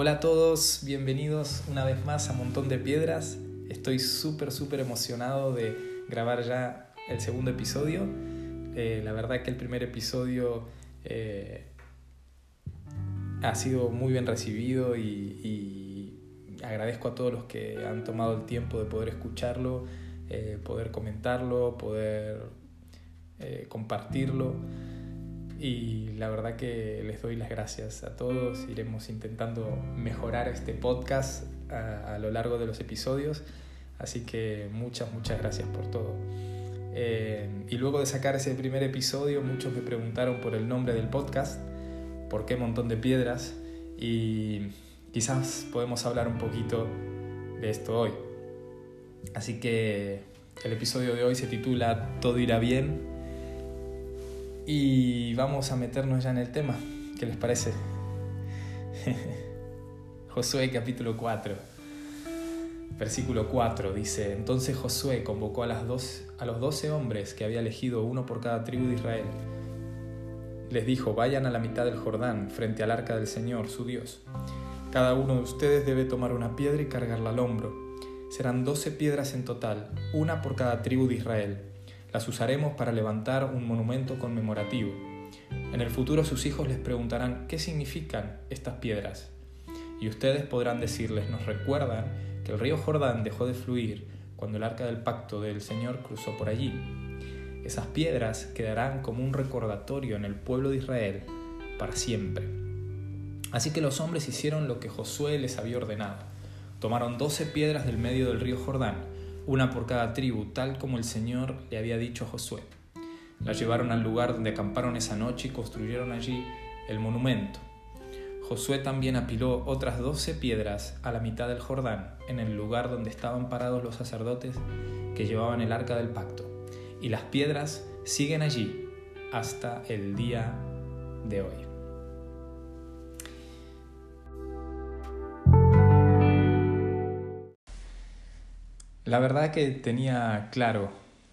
Hola a todos, bienvenidos una vez más a Montón de Piedras. Estoy súper, súper emocionado de grabar ya el segundo episodio. Eh, la verdad que el primer episodio eh, ha sido muy bien recibido y, agradezco a todos los que han tomado el tiempo de poder escucharlo, eh, poder comentarlo, poder compartirlo y la verdad que les doy las gracias a todos. Iremos intentando mejorar este podcast a, lo largo de los episodios, así que muchas, muchas gracias por todo. Eh, y luego de sacar ese primer episodio, muchos me preguntaron por el nombre del podcast, por qué montón de piedras, y quizás podemos hablar un poquito de esto hoy. Así que el episodio de hoy se titula Todo irá bien y vamos a meternos ya en el tema. ¿Qué les parece? Josué capítulo 4. Versículo 4 dice, entonces Josué convocó a, a los doce hombres que había elegido uno por cada tribu de Israel. Les dijo, vayan a la mitad del Jordán, frente al arca del Señor, su Dios. Cada uno de ustedes debe tomar una piedra y cargarla al hombro. Serán doce piedras en total, una por cada tribu de Israel las usaremos para levantar un monumento conmemorativo. En el futuro sus hijos les preguntarán qué significan estas piedras. Y ustedes podrán decirles, nos recuerdan que el río Jordán dejó de fluir cuando el arca del pacto del Señor cruzó por allí. Esas piedras quedarán como un recordatorio en el pueblo de Israel para siempre. Así que los hombres hicieron lo que Josué les había ordenado. Tomaron doce piedras del medio del río Jordán, una por cada tribu, tal como el Señor le había dicho a Josué. La llevaron al lugar donde acamparon esa noche y construyeron allí el monumento. Josué también apiló otras doce piedras a la mitad del Jordán, en el lugar donde estaban parados los sacerdotes que llevaban el arca del pacto. Y las piedras siguen allí hasta el día de hoy. La verdad que tenía claro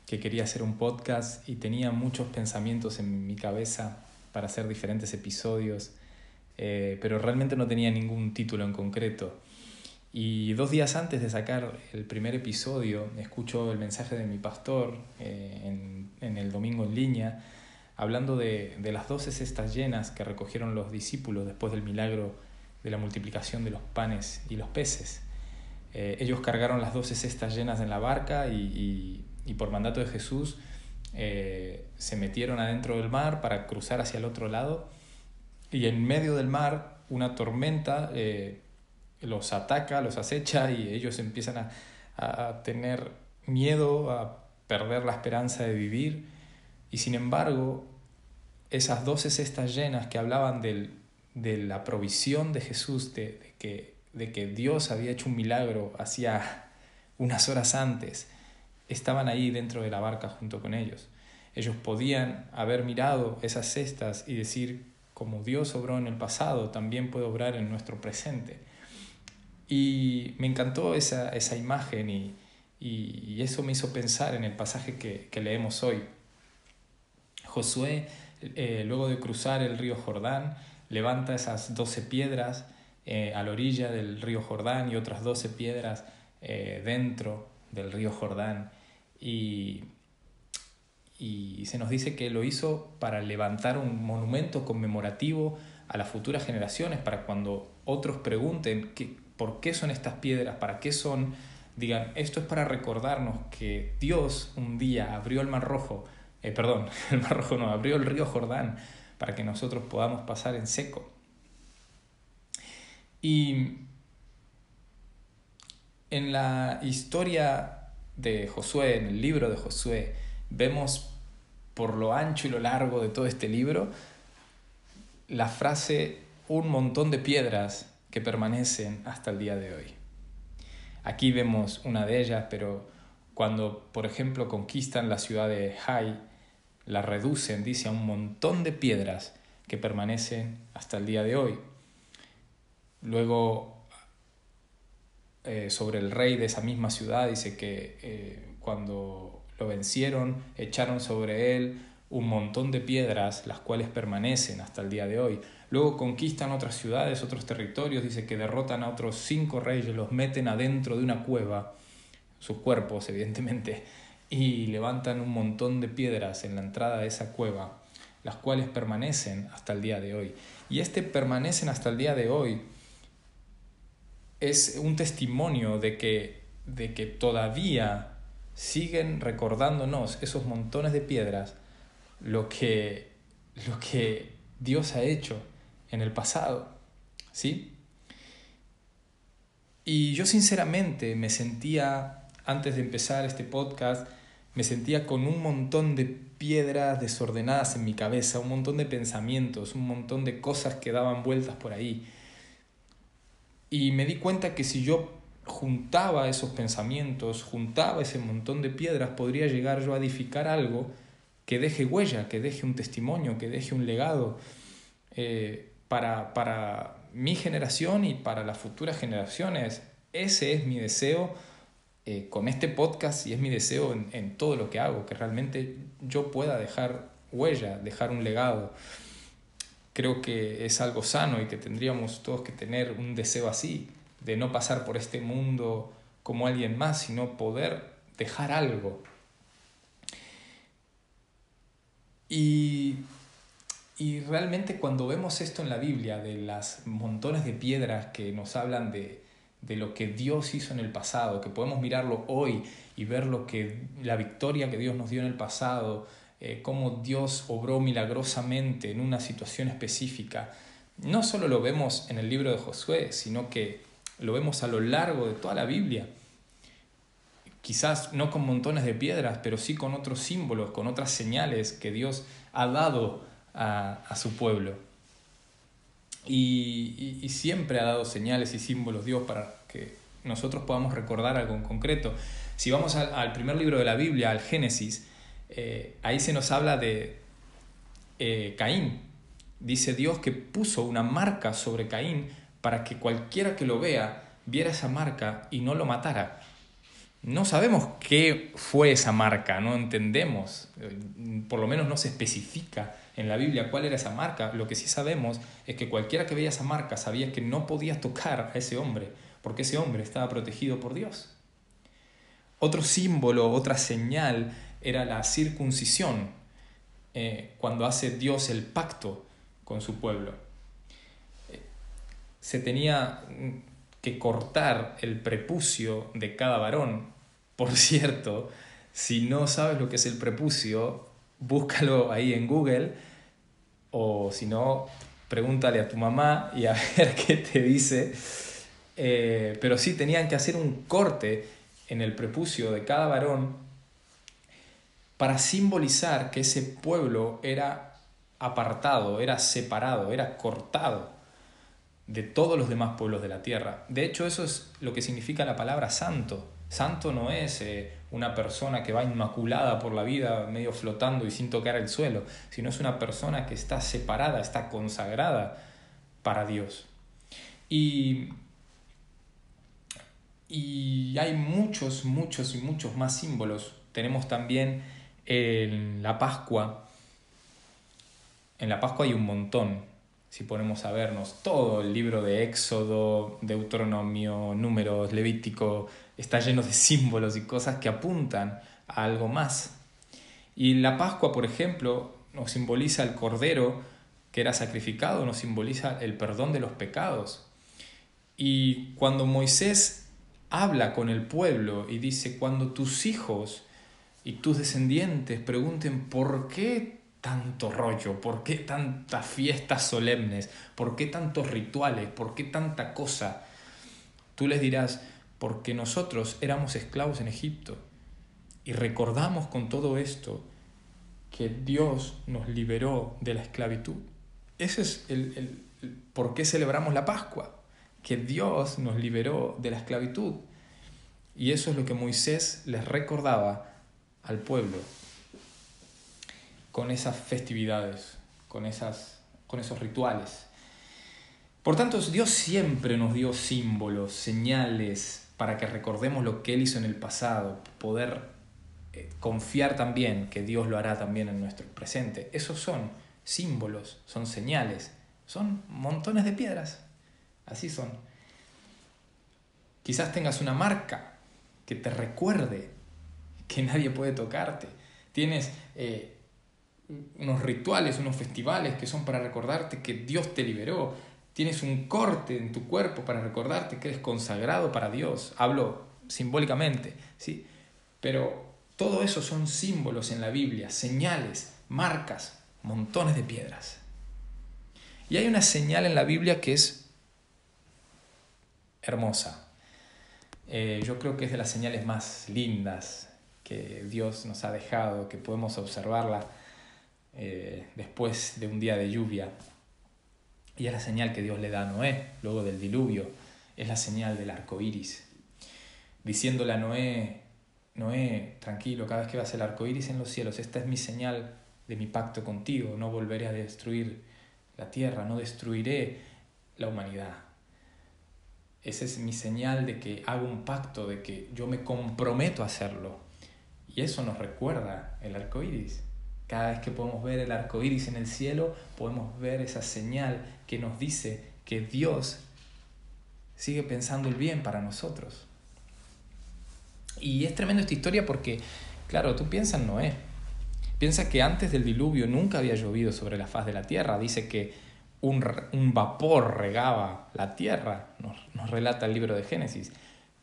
que quería hacer un podcast y tenía muchos pensamientos en mi cabeza para hacer diferentes episodios, eh, pero realmente no tenía ningún título en concreto. Y dos días antes de sacar el primer episodio, escucho el mensaje de mi pastor eh, en, el domingo en línea, hablando de, de las doce cestas llenas que recogieron los discípulos después del milagro de la multiplicación de los panes y los peces. Eh, ellos cargaron las doce cestas llenas en la barca y, por mandato de Jesús eh, se metieron adentro del mar para cruzar hacia el otro lado. Y en medio del mar una tormenta eh, los ataca, los acecha y ellos empiezan a, a, tener miedo, a perder la esperanza de vivir. Y sin embargo esas doce cestas llenas que hablaban del, de la provisión de Jesús, de que de que Dios había hecho un milagro hacía unas horas antes, estaban ahí dentro de la barca junto con ellos. Ellos podían haber mirado esas cestas y decir, como Dios obró en el pasado, también puede obrar en nuestro presente. Y me encantó esa, esa imagen y, y, eso me hizo pensar en el pasaje que, que leemos hoy. Josué, eh, luego de cruzar el río Jordán, levanta esas doce piedras eh, a la orilla del río Jordán y otras doce piedras eh, dentro del río Jordán. Y, y se nos dice que lo hizo para levantar un monumento conmemorativo a las futuras generaciones, para cuando otros pregunten qué, por qué son estas piedras, para qué son, digan, esto es para recordarnos que Dios un día abrió el Mar Rojo, eh, perdón, el Mar Rojo no, abrió el río Jordán para que nosotros podamos pasar en seco. Y en la historia de Josué, en el libro de Josué, vemos por lo ancho y lo largo de todo este libro la frase un montón de piedras que permanecen hasta el día de hoy. Aquí vemos una de ellas, pero cuando, por ejemplo, conquistan la ciudad de Hai, la reducen, dice, a un montón de piedras que permanecen hasta el día de hoy. Luego, eh, sobre el rey de esa misma ciudad, dice que eh, cuando lo vencieron, echaron sobre él un montón de piedras, las cuales permanecen hasta el día de hoy. Luego conquistan otras ciudades, otros territorios, dice que derrotan a otros cinco reyes, los meten adentro de una cueva, sus cuerpos evidentemente, y levantan un montón de piedras en la entrada de esa cueva, las cuales permanecen hasta el día de hoy. Y este permanecen hasta el día de hoy es un testimonio de que, de que todavía siguen recordándonos esos montones de piedras lo que, lo que Dios ha hecho en el pasado. ¿Sí? Y yo sinceramente me sentía, antes de empezar este podcast, me sentía con un montón de piedras desordenadas en mi cabeza, un montón de pensamientos, un montón de cosas que daban vueltas por ahí. Y me di cuenta que si yo juntaba esos pensamientos, juntaba ese montón de piedras, podría llegar yo a edificar algo que deje huella, que deje un testimonio, que deje un legado eh, para, para mi generación y para las futuras generaciones. Ese es mi deseo eh, con este podcast y es mi deseo en, en, todo lo que hago, que realmente yo pueda dejar huella, dejar un legado. Creo que es algo sano y que tendríamos todos que tener un deseo así, de no pasar por este mundo como alguien más, sino poder dejar algo. Y, y realmente cuando vemos esto en la Biblia, de las montones de piedras que nos hablan de, de lo que Dios hizo en el pasado, que podemos mirarlo hoy y ver lo que la victoria que Dios nos dio en el pasado, eh, cómo Dios obró milagrosamente en una situación específica. No solo lo vemos en el libro de Josué, sino que lo vemos a lo largo de toda la Biblia. Quizás no con montones de piedras, pero sí con otros símbolos, con otras señales que Dios ha dado a, su pueblo. Y, siempre ha dado señales y símbolos Dios para que nosotros podamos recordar algo en concreto. Si vamos al, primer libro de la Biblia, al Génesis, eh, ahí se nos habla de eh, Caín. Dice Dios que puso una marca sobre Caín para que cualquiera que lo vea viera esa marca y no lo matara. No sabemos qué fue esa marca, no entendemos, eh, por lo menos no se especifica en la Biblia cuál era esa marca. Lo que sí sabemos es que cualquiera que veía esa marca sabía que no podía tocar a ese hombre, porque ese hombre estaba protegido por Dios. Otro símbolo, otra señal era la circuncisión, eh, cuando hace Dios el pacto con su pueblo se tenía que cortar el prepucio de cada varón. Por cierto, si no sabes lo que es el prepucio, búscalo ahí en Google o si no, pregúntale a tu mamá y a ver qué te dice. Eh, pero sí tenían que hacer un corte en el prepucio de cada varón para simbolizar que ese pueblo era apartado, era separado, era cortado de todos los demás pueblos de la tierra. De hecho, eso es lo que significa la palabra santo. Santo no es eh, una persona que va inmaculada por la vida, medio flotando y sin tocar el suelo, sino es una persona que está separada, está consagrada para Dios. Y, y hay muchos, muchos y muchos más símbolos. Tenemos también en la Pascua. En la Pascua hay un montón si ponemos a vernos todo el libro de Éxodo, Deuteronomio, Números, Levítico, está lleno de símbolos y cosas que apuntan a algo más. Y la Pascua, por ejemplo, nos simboliza el cordero que era sacrificado, nos simboliza el perdón de los pecados. Y cuando Moisés habla con el pueblo y dice, cuando tus hijos y tus descendientes pregunten por qué tanto rollo? ¿Por qué tantas fiestas solemnes? ¿Por qué tantos rituales? ¿Por qué tanta cosa? Tú les dirás, porque nosotros éramos esclavos en Egipto y recordamos con todo esto que Dios nos liberó de la esclavitud. Ese es el, por qué celebramos la Pascua, que Dios nos liberó de la esclavitud. Y eso es lo que Moisés les recordaba al pueblo con esas festividades, con, esas, con esos rituales. Por tanto, Dios siempre nos dio símbolos, señales, para que recordemos lo que Él hizo en el pasado, poder eh, confiar también que Dios lo hará también en nuestro presente. Esos son símbolos, son señales Son montones de piedras. Así son. Quizás tengas una marca que te recuerde que nadie puede tocarte. Tienes eh, unos rituales, unos festivales que son para recordarte que Dios te liberó. Tienes un corte en tu cuerpo para recordarte que eres consagrado para Dios. Hablo simbólicamente, ¿sí? Pero todo eso son símbolos en la Biblia, señales, marcas, montones de piedras. Y hay una señal en la Biblia que es hermosa. Eh, yo creo que es de las señales más lindas que Dios nos ha dejado, que podemos observarla eh, después de un día de lluvia. Y es la señal que Dios le da a Noé, luego del diluvio. Es la señal del arco iris. Diciéndole a Noé, Noé, tranquilo, cada vez que vas el arco iris en los cielos, esta es mi señal de mi pacto contigo. No volveré a destruir la tierra, no destruiré la humanidad. Esa es mi señal de que hago un pacto, de que yo me comprometo a hacerlo. Y eso nos recuerda el arco iris. Cada vez que podemos ver el arco iris en el cielo, podemos ver esa señal que nos dice que Dios sigue pensando el bien para nosotros. Y es tremendo esta historia porque, claro, tú piensas en Noé. Piensa que antes del diluvio nunca había llovido sobre la faz de la tierra. Dice que un, vapor regaba la tierra, nos, nos relata el libro de Génesis.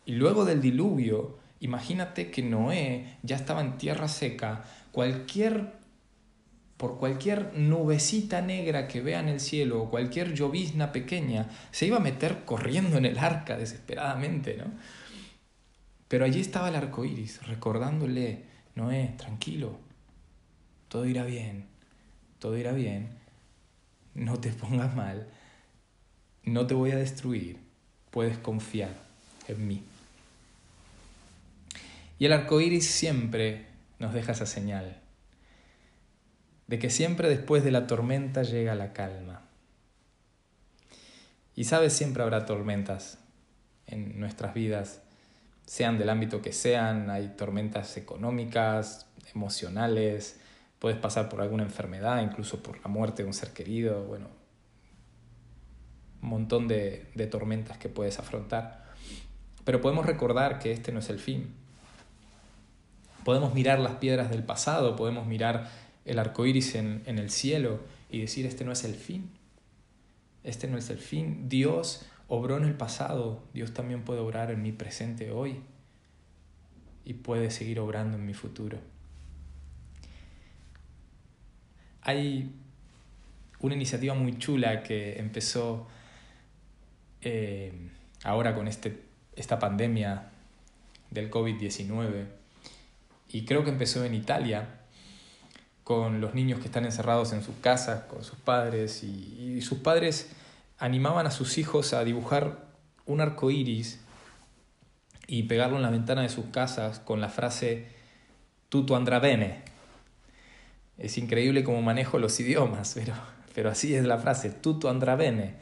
Y luego del diluvio, imagínate que Noé ya estaba en tierra seca. Cualquier por cualquier nubecita negra que vea en el cielo o cualquier llovizna pequeña, se iba a meter corriendo en el arca desesperadamente, ¿no? Pero allí estaba el arco iris, recordándole, Noé, tranquilo, todo irá bien, todo irá bien, no te pongas mal, no te voy a destruir, puedes confiar en mí. Y el arco iris siempre nos deja esa señal de que siempre después de la tormenta llega la calma. Y sabes, siempre habrá tormentas en nuestras vidas, sean del ámbito que sean, hay tormentas económicas, emocionales, puedes pasar por alguna enfermedad, incluso por la muerte de un ser querido, bueno, un montón de, de tormentas que puedes afrontar. Pero podemos recordar que este no es el fin. Podemos mirar las piedras del pasado, podemos mirar el arco iris en, en el cielo y decir: Este no es el fin. Este no es el fin. Dios obró en el pasado, Dios también puede obrar en mi presente hoy y puede seguir obrando en mi futuro. Hay una iniciativa muy chula que empezó eh, ahora con este, esta pandemia del COVID-19 y creo que empezó en Italia con los niños que están encerrados en sus casas, con sus padres, y, sus padres animaban a sus hijos a dibujar un arco iris y pegarlo en la ventana de sus casas con la frase Tutto andrà bene. Es increíble cómo manejo los idiomas, pero, pero así es la frase, Tutto andrà bene,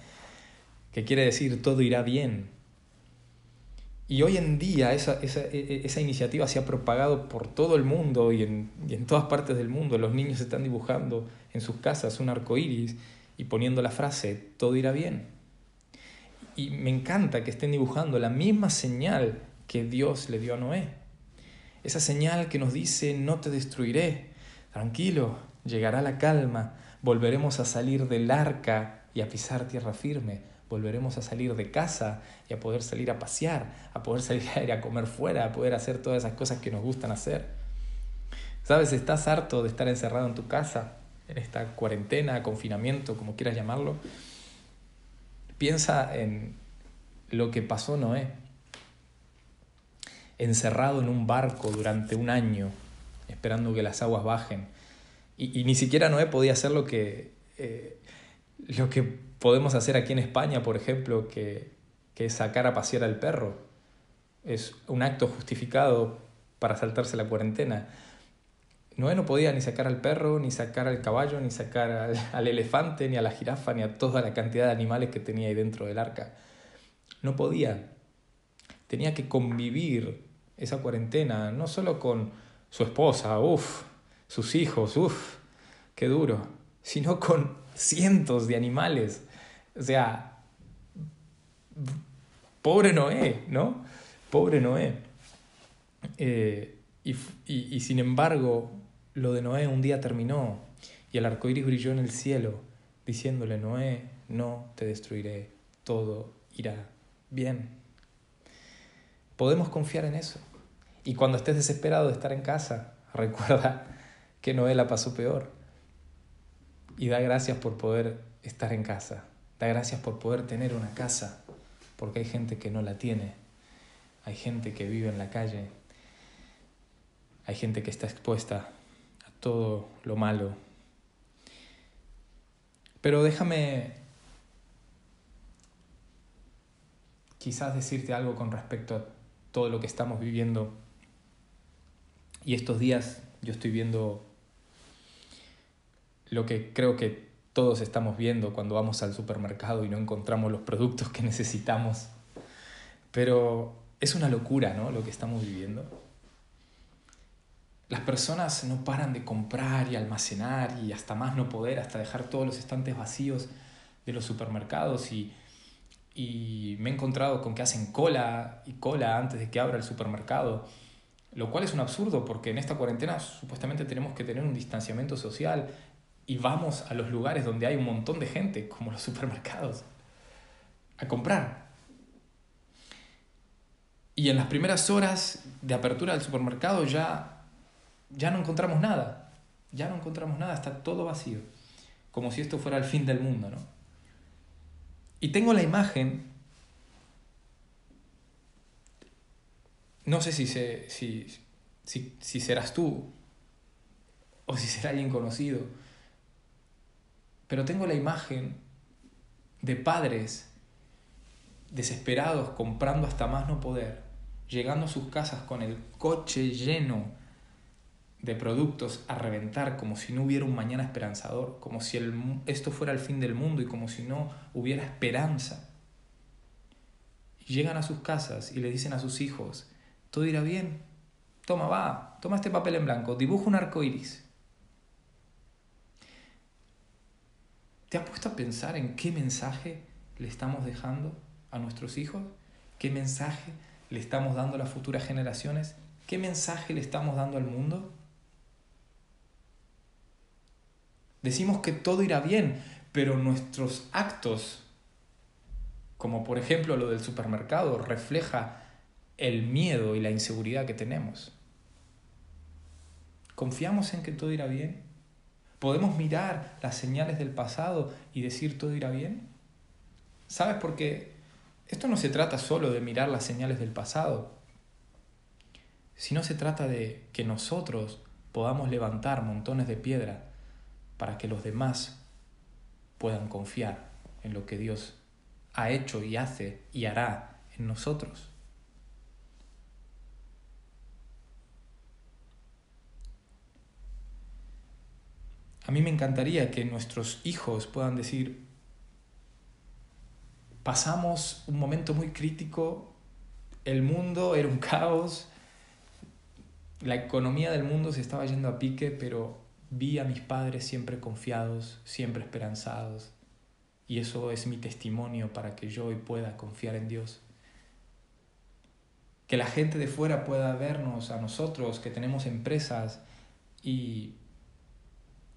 que quiere decir todo irá bien. Y hoy en día esa, esa, e, e, esa, iniciativa se ha propagado por todo el mundo y en, y en, todas partes del mundo. Los niños están dibujando en sus casas un arco iris y poniendo la frase, todo irá bien. Y me encanta que estén dibujando la misma señal que Dios le dio a Noé. Esa señal que nos dice, no te destruiré, tranquilo, llegará la calma, volveremos a salir del arca y a pisar tierra firme volveremos a salir de casa y a poder salir a pasear, a poder salir a comer fuera, a poder hacer todas esas cosas que nos gustan hacer. ¿Sabes? Estás harto de estar encerrado en tu casa, en esta cuarentena, confinamiento, como quieras llamarlo. Piensa en lo que pasó Noé, encerrado en un barco durante un año, esperando que las aguas bajen. Y, ni siquiera Noé podía hacer lo que, eh, lo que podemos hacer aquí en España, por ejemplo, que, que es sacar a pasear al perro. Es un acto justificado para saltarse la cuarentena. Noé no podía ni sacar al perro, ni sacar al caballo, ni sacar al, al, elefante, ni a la jirafa, ni a toda la cantidad de animales que tenía ahí dentro del arca. No podía. Tenía que convivir esa cuarentena, no solo con su esposa, uff, sus hijos, uff, qué duro, sino con cientos de animales O sea, pobre Noé, ¿no? Pobre Noé. Eh, y, y, y, sin embargo, lo de Noé un día terminó y el arco iris brilló en el cielo, diciéndole: Noé, no te destruiré, todo irá bien. Podemos confiar en eso. Y cuando estés desesperado de estar en casa, recuerda que Noé la pasó peor. Y da gracias por poder estar en casa. Da gracias por poder tener una casa, porque hay gente que no la tiene. Hay gente que vive en la calle. Hay gente que está expuesta a todo lo malo. Pero déjame quizás decirte algo con respecto a todo lo que estamos viviendo. Y estos días yo estoy viendo lo que creo que todos estamos viendo cuando vamos al supermercado y no encontramos los productos que necesitamos. Pero es una locura, ¿no? Lo que estamos viviendo. Las personas no paran de comprar y almacenar y hasta más no poder, hasta dejar todos los estantes vacíos de los supermercados y, y me he encontrado con que hacen cola y cola antes de que abra el supermercado, lo cual es un absurdo porque en esta cuarentena supuestamente tenemos que tener un distanciamiento social y vamos a los lugares donde hay un montón de gente, como los supermercados, a comprar. Y en las primeras horas de apertura del supermercado ya, ya no encontramos nada, ya no encontramos nada, está todo vacío, como si esto fuera el fin del mundo, ¿no? Y tengo la imagen, no sé si, si, si, si serás tú o si será alguien conocido, pero tengo la imagen de padres desesperados comprando hasta más no poder, llegando a sus casas con el coche lleno de productos a reventar como si no hubiera un mañana esperanzador, como si esto fuera el fin del mundo y como si no hubiera esperanza. Llegan a sus casas y le dicen a sus hijos, todo irá bien, toma, va, toma este papel en blanco, dibuja un arco iris. ¿Te has puesto a pensar en qué mensaje le estamos dejando a nuestros hijos? ¿Qué mensaje le estamos dando a las futuras generaciones? ¿Qué mensaje le estamos dando al mundo? Decimos que todo irá bien, pero nuestros actos, como por ejemplo lo del supermercado, refleja el miedo y la inseguridad que tenemos. ¿Confiamos en que todo irá bien? ¿Podemos mirar las señales del pasado y decir todo irá bien? ¿Sabes por qué? Esto no se trata solo de mirar las señales del pasado, sino se trata de que nosotros podamos levantar montones de piedra para que los demás puedan confiar en lo que Dios ha hecho y hace y hará en nosotros. A mí me encantaría que nuestros hijos puedan decir, pasamos un momento muy crítico, el mundo era un caos, la economía del mundo se estaba yendo a pique, pero vi a mis padres siempre confiados, siempre esperanzados, y eso es mi testimonio para que yo hoy pueda confiar en Dios. Que la gente de fuera pueda vernos a nosotros, que tenemos empresas y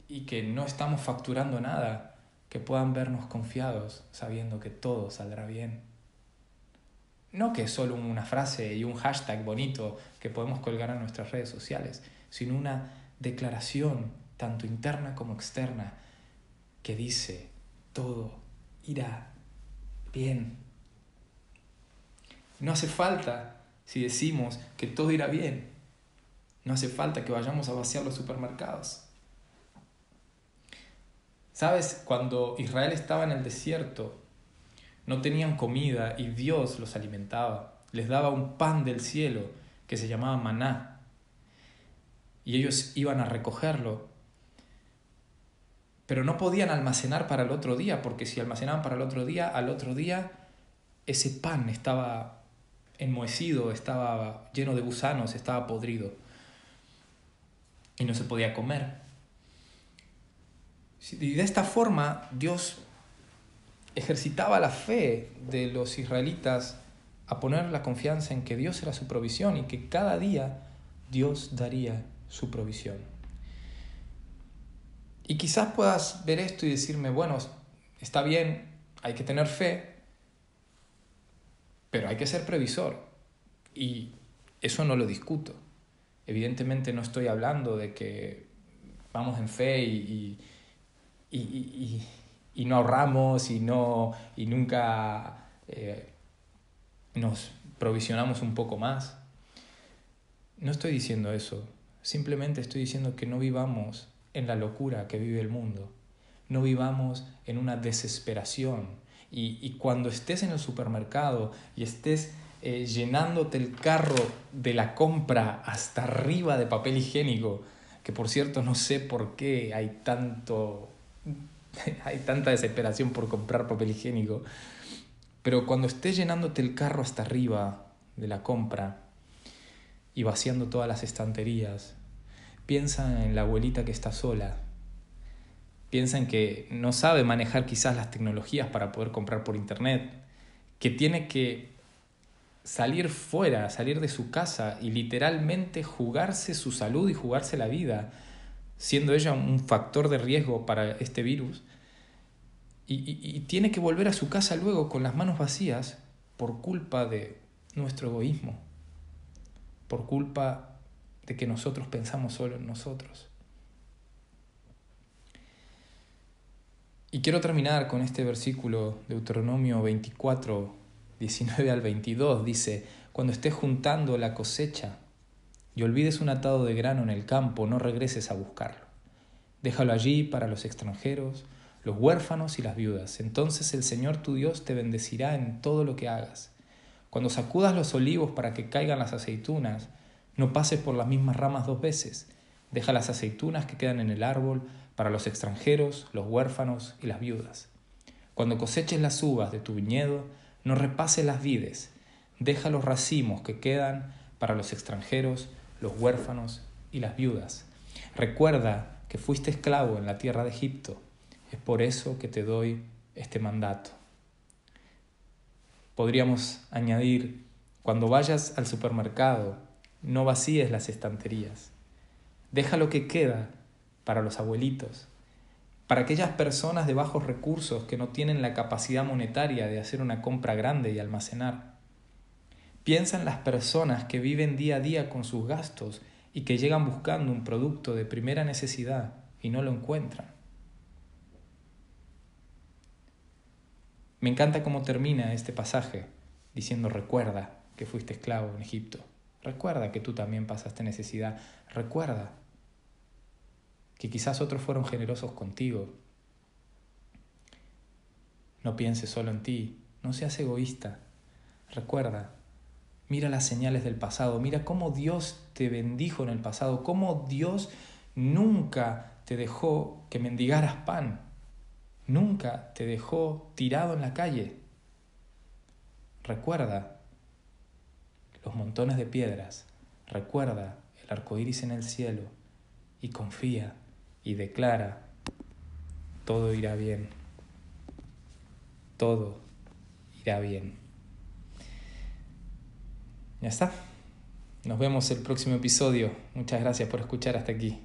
y que no estamos facturando nada, que puedan vernos confiados sabiendo que todo saldrá bien. No que solo una frase y un hashtag bonito que podemos colgar en nuestras redes sociales, sino una declaración, tanto interna como externa, que dice, todo irá bien. No hace falta, si decimos que todo irá bien, no hace falta que vayamos a vaciar los supermercados. ¿Sabes? Cuando Israel estaba en el desierto, no tenían comida y Dios los alimentaba. Les daba un pan del cielo que se llamaba maná. Y ellos iban a recogerlo. Pero no podían almacenar para el otro día, porque si almacenaban para el otro día, al otro día ese pan estaba enmohecido, estaba lleno de gusanos, estaba podrido. Y no se podía comer. Y de esta forma Dios ejercitaba la fe de los israelitas a poner la confianza en que Dios era su provisión y que cada día Dios daría su provisión. Y quizás puedas ver esto y decirme, bueno, está bien, hay que tener fe, pero hay que ser previsor. Y eso no lo discuto. Evidentemente no estoy hablando de que vamos en fe y, y, no ahorramos y, no, y nunca eh, nos provisionamos un poco más. No estoy diciendo eso, simplemente estoy diciendo que no vivamos en la locura que vive el mundo, no vivamos en una desesperación. Y, cuando estés en el supermercado y estés eh, llenándote el carro de la compra hasta arriba de papel higiénico, que por cierto no sé por qué hay tanto hay tanta desesperación por comprar papel higiénico, pero cuando estés llenándote el carro hasta arriba de la compra y vaciando todas las estanterías, piensa en la abuelita que está sola. Piensa en que no sabe manejar quizás las tecnologías para poder comprar por internet, que tiene que salir fuera, salir de su casa y literalmente jugarse su salud y jugarse la vida, siendo ella un factor de riesgo para este virus y, tiene que volver a su casa luego con las manos vacías por culpa de nuestro egoísmo, por culpa de que nosotros pensamos solo en nosotros. Y quiero terminar con este versículo de Deuteronomio 24, 19 al 22. Dice, cuando estés juntando la cosecha y olvides un atado de grano en el campo, no regreses a buscarlo. Déjalo allí para los extranjeros los huérfanos y las viudas. Entonces el Señor tu Dios te bendecirá en todo lo que hagas. Cuando sacudas los olivos para que caigan las aceitunas, no pases por las mismas ramas dos veces. Deja las aceitunas que quedan en el árbol para los extranjeros, los huérfanos y las viudas. Cuando coseches las uvas de tu viñedo, no repases las vides. Deja los racimos que quedan para los extranjeros, los huérfanos y las viudas. Recuerda que fuiste esclavo en la tierra de Egipto es por eso que te doy este mandato. Podríamos añadir, cuando vayas al supermercado, no vacíes las estanterías. Deja lo que queda para los abuelitos, para aquellas personas de bajos recursos que no tienen la capacidad monetaria de hacer una compra grande y almacenar. Piensa en las personas que viven día a día con sus gastos y que llegan buscando un producto de primera necesidad y no lo encuentran. Me encanta cómo termina este pasaje diciendo recuerda que fuiste esclavo en Egipto. Recuerda que tú también pasaste necesidad. Recuerda que quizás otros fueron generosos contigo. No pienses solo en ti, no seas egoísta. Recuerda, mira las señales del pasado, mira cómo Dios te bendijo en el pasado, cómo Dios nunca te dejó que mendigaras pan. Nunca te dejó tirado en la calle. Recuerda los montones de piedras. Recuerda el arco iris en el cielo. Y confía y declara: todo irá bien. Todo irá bien. Ya está. Nos vemos el próximo episodio. Muchas gracias por escuchar hasta aquí.